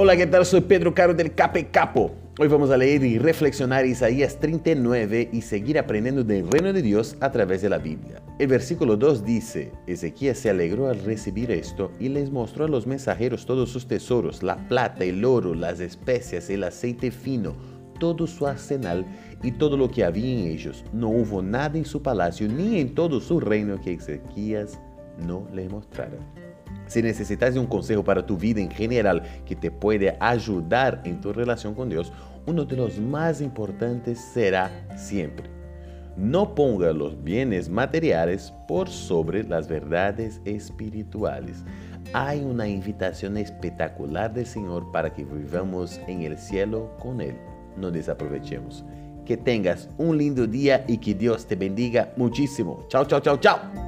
Hola, ¿qué tal? Soy Pedro Caro del Cape Capo. Hoy vamos a leer y reflexionar Isaías 39 y seguir aprendiendo del reino de Dios a través de la Biblia. El versículo 2 dice, Ezequías se alegró al recibir esto y les mostró a los mensajeros todos sus tesoros, la plata, el oro, las especias, el aceite fino, todo su arsenal y todo lo que había en ellos. No hubo nada en su palacio ni en todo su reino que Ezequías no le mostrara. Si necesitas un consejo para tu vida en general que te puede ayudar en tu relación con Dios, uno de los más importantes será siempre. No ponga los bienes materiales por sobre las verdades espirituales. Hay una invitación espectacular del Señor para que vivamos en el cielo con Él. No desaprovechemos. Que tengas un lindo día y que Dios te bendiga muchísimo. Chao, chao, chao, chao.